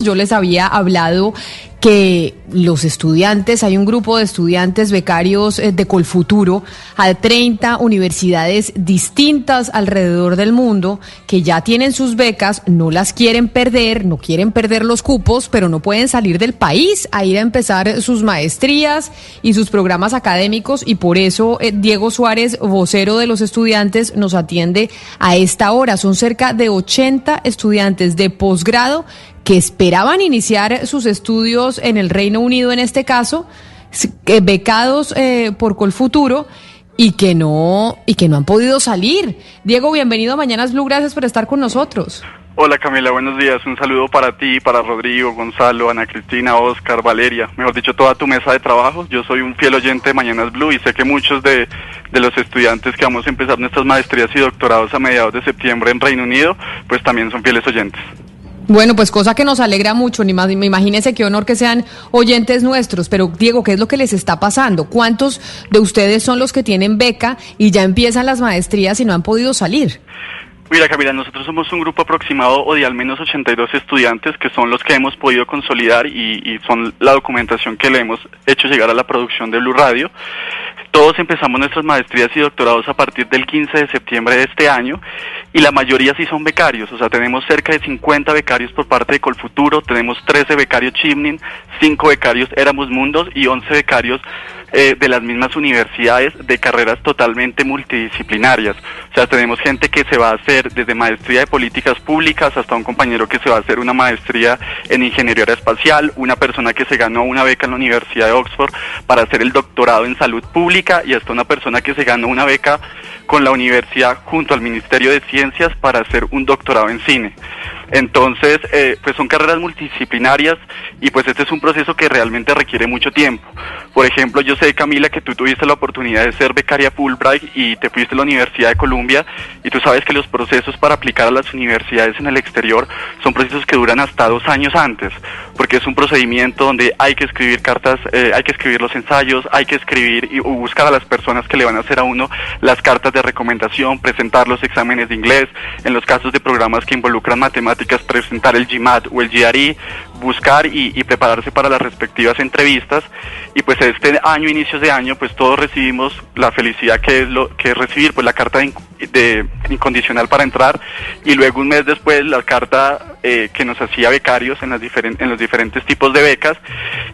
Yo les había hablado que los estudiantes, hay un grupo de estudiantes becarios eh, de Colfuturo a 30 universidades distintas alrededor del mundo que ya tienen sus becas, no las quieren perder, no quieren perder los cupos, pero no pueden salir del país a ir a empezar sus maestrías y sus programas académicos y por eso eh, Diego Suárez, vocero de los estudiantes, nos atiende a esta hora. Son cerca de 80 estudiantes de posgrado que esperaban iniciar sus estudios en el Reino Unido, en este caso, becados eh, por Colfuturo y que no y que no han podido salir. Diego, bienvenido a Mañanas Blue, gracias por estar con nosotros. Hola Camila, buenos días. Un saludo para ti, para Rodrigo, Gonzalo, Ana Cristina, Oscar, Valeria, mejor dicho, toda tu mesa de trabajo. Yo soy un fiel oyente de Mañanas Blue y sé que muchos de, de los estudiantes que vamos a empezar nuestras maestrías y doctorados a mediados de septiembre en Reino Unido, pues también son fieles oyentes. Bueno, pues cosa que nos alegra mucho, ni más, me imagínese qué honor que sean oyentes nuestros, pero Diego, ¿qué es lo que les está pasando? ¿Cuántos de ustedes son los que tienen beca y ya empiezan las maestrías y no han podido salir? Mira Camila, nosotros somos un grupo aproximado o de al menos 82 estudiantes que son los que hemos podido consolidar y, y son la documentación que le hemos hecho llegar a la producción de Blue Radio. Todos empezamos nuestras maestrías y doctorados a partir del 15 de septiembre de este año y la mayoría sí son becarios, o sea, tenemos cerca de 50 becarios por parte de Colfuturo, tenemos 13 becarios Chimnin, 5 becarios Éramos Mundos y 11 becarios eh, de las mismas universidades de carreras totalmente multidisciplinarias. O sea, tenemos gente que se va a hacer desde maestría de políticas públicas hasta un compañero que se va a hacer una maestría en ingeniería aeroespacial, una persona que se ganó una beca en la Universidad de Oxford para hacer el doctorado en salud pública y hasta una persona que se ganó una beca con la universidad junto al Ministerio de Ciencias para hacer un doctorado en cine. Entonces, eh, pues son carreras multidisciplinarias y pues este es un proceso que realmente requiere mucho tiempo. Por ejemplo, yo sé, Camila, que tú tuviste la oportunidad de ser becaria Fulbright y te fuiste a la Universidad de Columbia y tú sabes que los procesos para aplicar a las universidades en el exterior son procesos que duran hasta dos años antes, porque es un procedimiento donde hay que escribir cartas, eh, hay que escribir los ensayos, hay que escribir y buscar a las personas que le van a hacer a uno las cartas de recomendación, presentar los exámenes de inglés, en los casos de programas que involucran matemáticas, presentar el GMAT o el GRE, buscar y, y, prepararse para las respectivas entrevistas. Y pues este año, inicios de año, pues todos recibimos la felicidad que es, lo, que es recibir pues la carta de, de incondicional para entrar y luego un mes después la carta eh, que nos hacía becarios en, las diferen, en los diferentes tipos de becas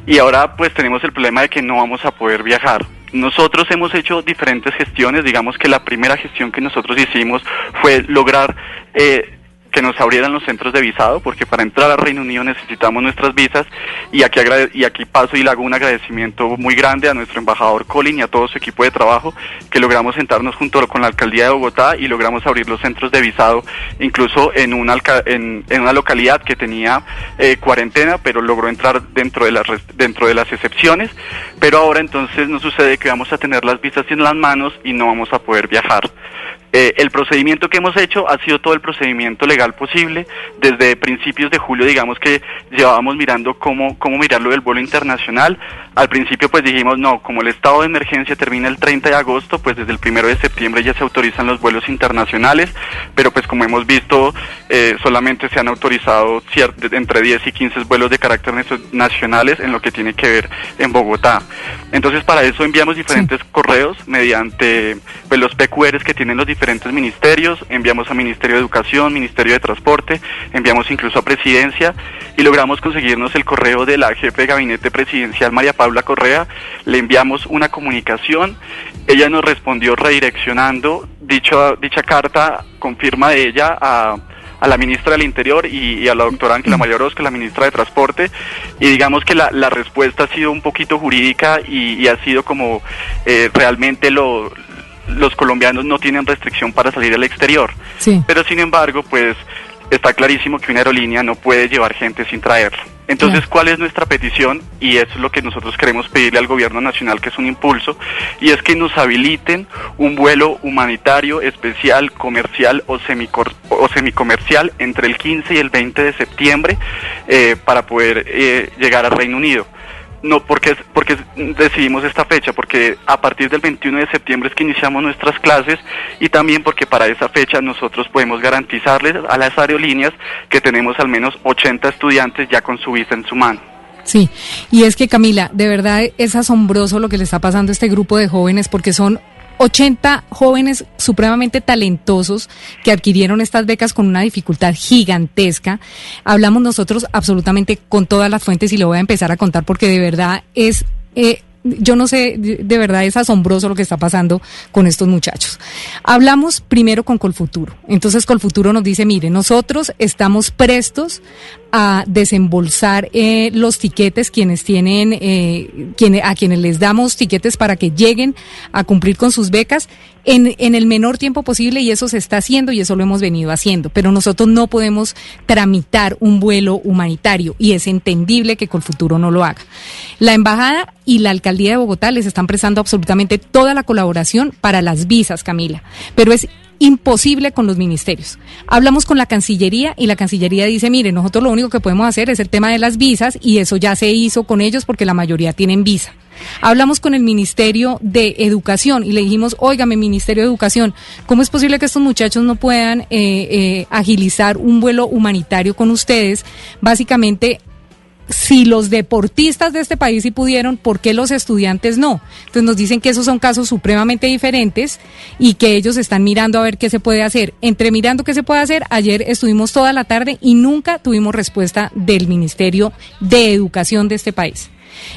y ahora pues tenemos el problema de que no vamos a poder viajar. Nosotros hemos hecho diferentes gestiones, digamos que la primera gestión que nosotros hicimos fue lograr eh, que nos abrieran los centros de visado, porque para entrar al Reino Unido necesitamos nuestras visas, y aquí, y aquí paso y le hago un agradecimiento muy grande a nuestro embajador Colin y a todo su equipo de trabajo, que logramos sentarnos junto con la alcaldía de Bogotá y logramos abrir los centros de visado, incluso en una, en, en una localidad que tenía eh, cuarentena, pero logró entrar dentro de, las, dentro de las excepciones, pero ahora entonces nos sucede que vamos a tener las visas en las manos y no vamos a poder viajar. Eh, el procedimiento que hemos hecho ha sido todo el procedimiento legal posible. Desde principios de julio, digamos que llevábamos mirando cómo, cómo mirarlo del vuelo internacional. Al principio pues dijimos, no, como el estado de emergencia termina el 30 de agosto, pues desde el 1 de septiembre ya se autorizan los vuelos internacionales, pero pues como hemos visto, eh, solamente se han autorizado entre 10 y 15 vuelos de carácter nacionales en lo que tiene que ver en Bogotá. Entonces para eso enviamos diferentes correos mediante pues, los PQRs que tienen los diferentes ministerios, enviamos a Ministerio de Educación, Ministerio de Transporte, enviamos incluso a Presidencia y logramos conseguirnos el correo de la jefe de gabinete presidencial María Paula Correa, le enviamos una comunicación, ella nos respondió redireccionando dicho, dicha carta con firma de ella a a la ministra del Interior y, a la doctora Ángela Mayorosca, la ministra de Transporte, y digamos que la, la respuesta ha sido un poquito jurídica y, ha sido como eh, realmente lo, los colombianos no tienen restricción para salir al exterior. Pero sin embargo, pues está clarísimo que una aerolínea no puede llevar gente sin traerla. Entonces, ¿cuál es nuestra petición? Y eso es lo que nosotros queremos pedirle al gobierno nacional, que es un impulso, y es que nos habiliten un vuelo humanitario, especial, comercial o, semicor o semicomercial entre el 15 y el 20 de septiembre eh, para poder eh, llegar al Reino Unido. No, porque, porque decidimos esta fecha, porque a partir del 21 de septiembre es que iniciamos nuestras clases y también porque para esa fecha nosotros podemos garantizarles a las aerolíneas que tenemos al menos 80 estudiantes ya con su visa en su mano. Sí, y es que Camila, de verdad es asombroso lo que le está pasando a este grupo de jóvenes porque son 80 jóvenes supremamente talentosos que adquirieron estas becas con una dificultad gigantesca. Hablamos nosotros absolutamente con todas las fuentes y lo voy a empezar a contar porque de verdad es... Eh, yo no sé, de verdad es asombroso lo que está pasando con estos muchachos. Hablamos primero con Colfuturo. Entonces Colfuturo nos dice, mire, nosotros estamos prestos a desembolsar eh, los tiquetes quienes tienen eh, quienes, a quienes les damos tiquetes para que lleguen a cumplir con sus becas en, en el menor tiempo posible y eso se está haciendo y eso lo hemos venido haciendo. Pero nosotros no podemos tramitar un vuelo humanitario y es entendible que Colfuturo no lo haga. La embajada y la alcaldía de Bogotá les están prestando absolutamente toda la colaboración para las visas Camila. Pero es imposible con los ministerios. Hablamos con la Cancillería y la Cancillería dice, mire, nosotros lo único que podemos hacer es el tema de las visas y eso ya se hizo con ellos porque la mayoría tienen visa. Hablamos con el Ministerio de Educación y le dijimos, óigame, Ministerio de Educación, ¿cómo es posible que estos muchachos no puedan eh, eh, agilizar un vuelo humanitario con ustedes? Básicamente si los deportistas de este país sí pudieron, ¿por qué los estudiantes no? Entonces nos dicen que esos son casos supremamente diferentes y que ellos están mirando a ver qué se puede hacer. Entre mirando qué se puede hacer, ayer estuvimos toda la tarde y nunca tuvimos respuesta del Ministerio de Educación de este país.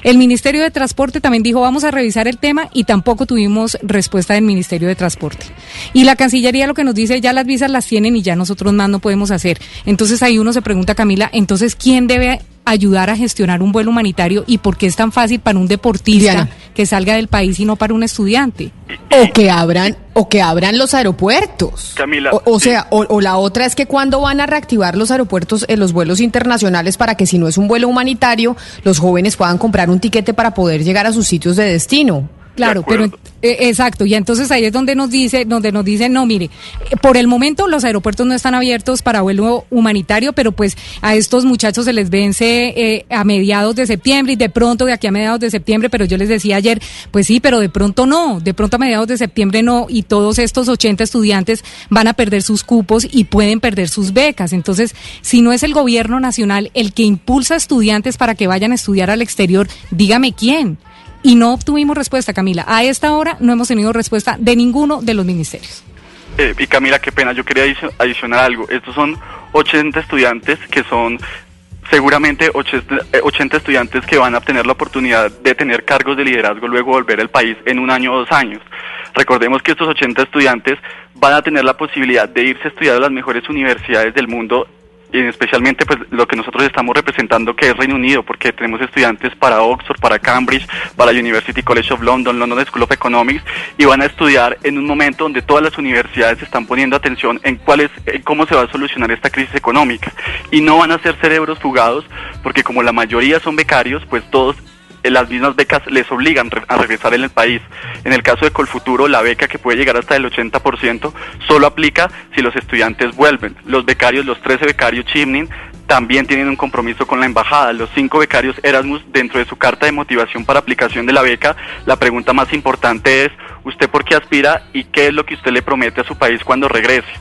El Ministerio de Transporte también dijo vamos a revisar el tema y tampoco tuvimos respuesta del Ministerio de Transporte. Y la Cancillería lo que nos dice ya las visas las tienen y ya nosotros más no podemos hacer. Entonces ahí uno se pregunta, Camila, entonces ¿quién debe ayudar a gestionar un vuelo humanitario y por qué es tan fácil para un deportista que salga del país y no para un estudiante. O que abran, o que abran los aeropuertos. Camila. O, sea, o, la otra es que cuando van a reactivar los aeropuertos en los vuelos internacionales para que si no es un vuelo humanitario, los jóvenes puedan comprar un tiquete para poder llegar a sus sitios de destino. Claro, pero eh, exacto, y entonces ahí es donde nos dice, donde nos dicen, no, mire, eh, por el momento los aeropuertos no están abiertos para vuelo humanitario, pero pues a estos muchachos se les vence eh, a mediados de septiembre y de pronto de aquí a mediados de septiembre, pero yo les decía ayer, pues sí, pero de pronto no, de pronto a mediados de septiembre no, y todos estos 80 estudiantes van a perder sus cupos y pueden perder sus becas. Entonces, si no es el gobierno nacional el que impulsa estudiantes para que vayan a estudiar al exterior, dígame quién y no obtuvimos respuesta, Camila. A esta hora no hemos tenido respuesta de ninguno de los ministerios. Eh, y Camila, qué pena, yo quería adicionar algo. Estos son 80 estudiantes que son seguramente 80 eh, estudiantes que van a tener la oportunidad de tener cargos de liderazgo luego volver al país en un año o dos años. Recordemos que estos 80 estudiantes van a tener la posibilidad de irse a estudiar a las mejores universidades del mundo y especialmente pues lo que nosotros estamos representando que es Reino Unido, porque tenemos estudiantes para Oxford, para Cambridge, para University College of London, London School of Economics, y van a estudiar en un momento donde todas las universidades están poniendo atención en cuál es, cómo se va a solucionar esta crisis económica. Y no van a ser cerebros fugados, porque como la mayoría son becarios, pues todos las mismas becas les obligan a regresar en el país. En el caso de Colfuturo, la beca que puede llegar hasta el 80% solo aplica si los estudiantes vuelven. Los becarios, los 13 becarios Chimnin, también tienen un compromiso con la embajada. Los cinco becarios Erasmus, dentro de su carta de motivación para aplicación de la beca, la pregunta más importante es, ¿usted por qué aspira y qué es lo que usted le promete a su país cuando regrese?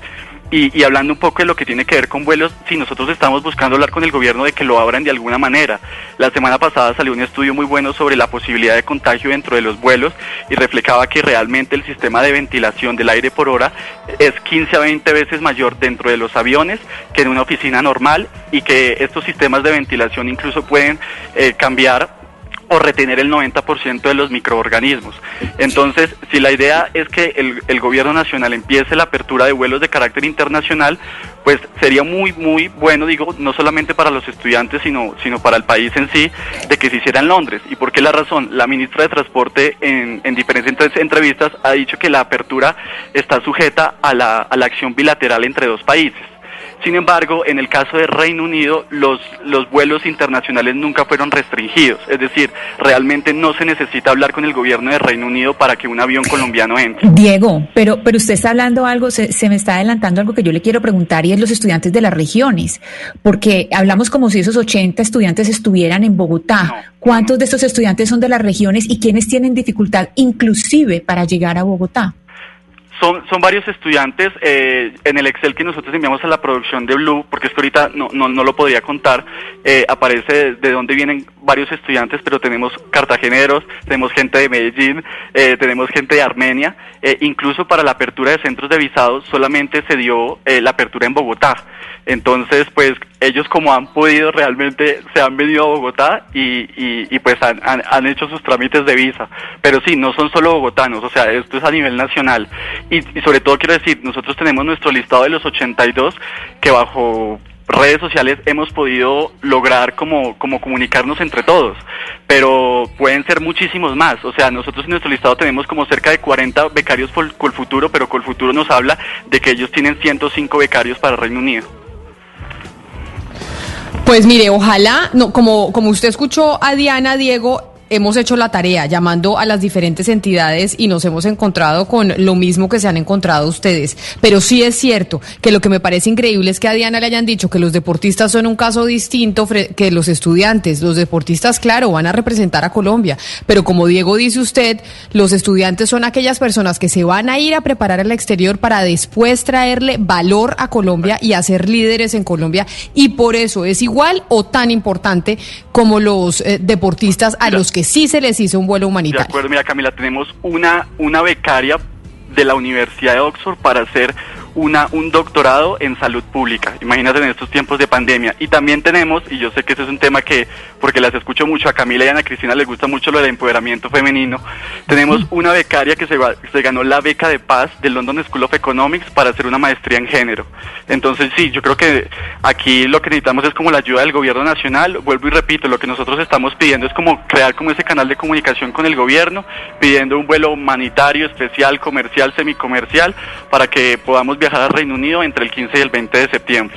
Y, hablando un poco de lo que tiene que ver con vuelos, sí, nosotros estamos buscando hablar con el gobierno de que lo abran de alguna manera. La semana pasada salió un estudio muy bueno sobre la posibilidad de contagio dentro de los vuelos y reflejaba que realmente el sistema de ventilación del aire por hora es 15 a 20 veces mayor dentro de los aviones que en una oficina normal y que estos sistemas de ventilación incluso pueden eh, cambiar o retener el 90% de los microorganismos. Entonces, si la idea es que el, gobierno nacional empiece la apertura de vuelos de carácter internacional, pues sería muy, muy bueno, digo, no solamente para los estudiantes, sino, sino para el país en sí, de que se hiciera en Londres. ¿Y por qué la razón? La ministra de Transporte en, en diferentes entrevistas ha dicho que la apertura está sujeta a la, a la acción bilateral entre dos países. Sin embargo, en el caso de Reino Unido, los, los vuelos internacionales nunca fueron restringidos. Es decir, realmente no se necesita hablar con el gobierno de Reino Unido para que un avión colombiano entre. Diego, pero, pero usted está hablando algo, se, se me está adelantando algo que yo le quiero preguntar y es los estudiantes de las regiones, porque hablamos como si esos 80 estudiantes estuvieran en Bogotá. ¿Cuántos de estos estudiantes son de las regiones y quiénes tienen dificultad inclusive para llegar a Bogotá? Son, son varios estudiantes eh, en el Excel que nosotros enviamos a la producción de Blue, porque es que ahorita no, no, no lo podría contar, eh, aparece de, de, dónde vienen varios estudiantes, pero tenemos cartageneros, tenemos gente de Medellín, eh, tenemos gente de Armenia, eh, incluso para la apertura de centros de visados solamente se dio eh, la apertura en Bogotá. Entonces, pues ellos como han podido realmente se han venido a Bogotá y, pues han, han, han, hecho sus trámites de visa. Pero sí, no son solo bogotanos, o sea, esto es a nivel nacional. Y, y sobre todo quiero decir, nosotros tenemos nuestro listado de los 82 que bajo redes sociales hemos podido lograr como, como comunicarnos entre todos, pero pueden ser muchísimos más. O sea, nosotros en nuestro listado tenemos como cerca de 40 becarios por Colfuturo, pero Colfuturo nos habla de que ellos tienen 105 becarios para Reino Unido. Pues mire, ojalá, no, como, como usted escuchó a Diana, Diego, hemos hecho la tarea llamando a las diferentes entidades y nos hemos encontrado con lo mismo que se han encontrado ustedes. Pero sí es cierto que lo que me parece increíble es que a Diana le hayan dicho que los deportistas son un caso distinto que los estudiantes. Los deportistas, claro, van a representar a Colombia, pero como Diego dice usted, los estudiantes son aquellas personas que se van a ir a preparar al exterior para después traerle valor a Colombia y hacer líderes en Colombia y por eso es igual o tan importante como los eh, deportistas a los que sí se les hizo un vuelo humanitario. De acuerdo, mira Camila, tenemos una, una becaria de la Universidad de Oxford para hacer una, un doctorado en salud pública. Imagínate en estos tiempos de pandemia. Y también tenemos, y yo sé que ese es un tema que, porque las escucho mucho, a Camila y a Ana Cristina les gusta mucho lo del empoderamiento femenino, tenemos una becaria que se, se ganó la beca de paz del London School of Economics para hacer una maestría en género. Entonces sí, yo creo que aquí lo que necesitamos es como la ayuda del gobierno nacional. Vuelvo y repito, lo que nosotros estamos pidiendo es como crear como ese canal de comunicación con el gobierno, pidiendo un vuelo humanitario, especial, comercial, semicomercial, para que podamos viajar al Reino Unido entre el 15 y el 20 de septiembre.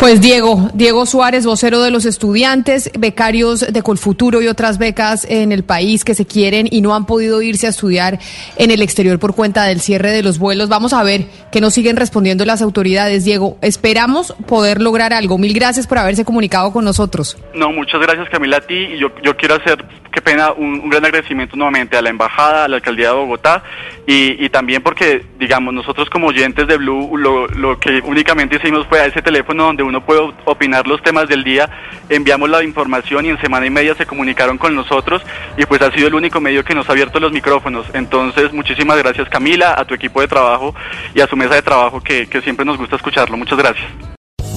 Pues Diego, Diego Suárez, vocero de los estudiantes, becarios de Colfuturo y otras becas en el país que se quieren y no han podido irse a estudiar en el exterior por cuenta del cierre de los vuelos. Vamos a ver que nos siguen respondiendo las autoridades. Diego, esperamos poder lograr algo. Mil gracias por haberse comunicado con nosotros. No, muchas gracias Camila a ti y yo, yo quiero hacer, qué pena, un, gran agradecimiento nuevamente a la Embajada, a la Alcaldía de Bogotá y, también porque, digamos, nosotros como oyentes de Blue lo, que únicamente hicimos fue a ese teléfono donde uno puede opinar los temas del día, enviamos la información y en semana y media se comunicaron con nosotros y pues ha sido el único medio que nos ha abierto los micrófonos. Entonces, muchísimas gracias Camila, a tu equipo de trabajo y a su mesa de trabajo que siempre nos gusta escucharlo. Muchas gracias.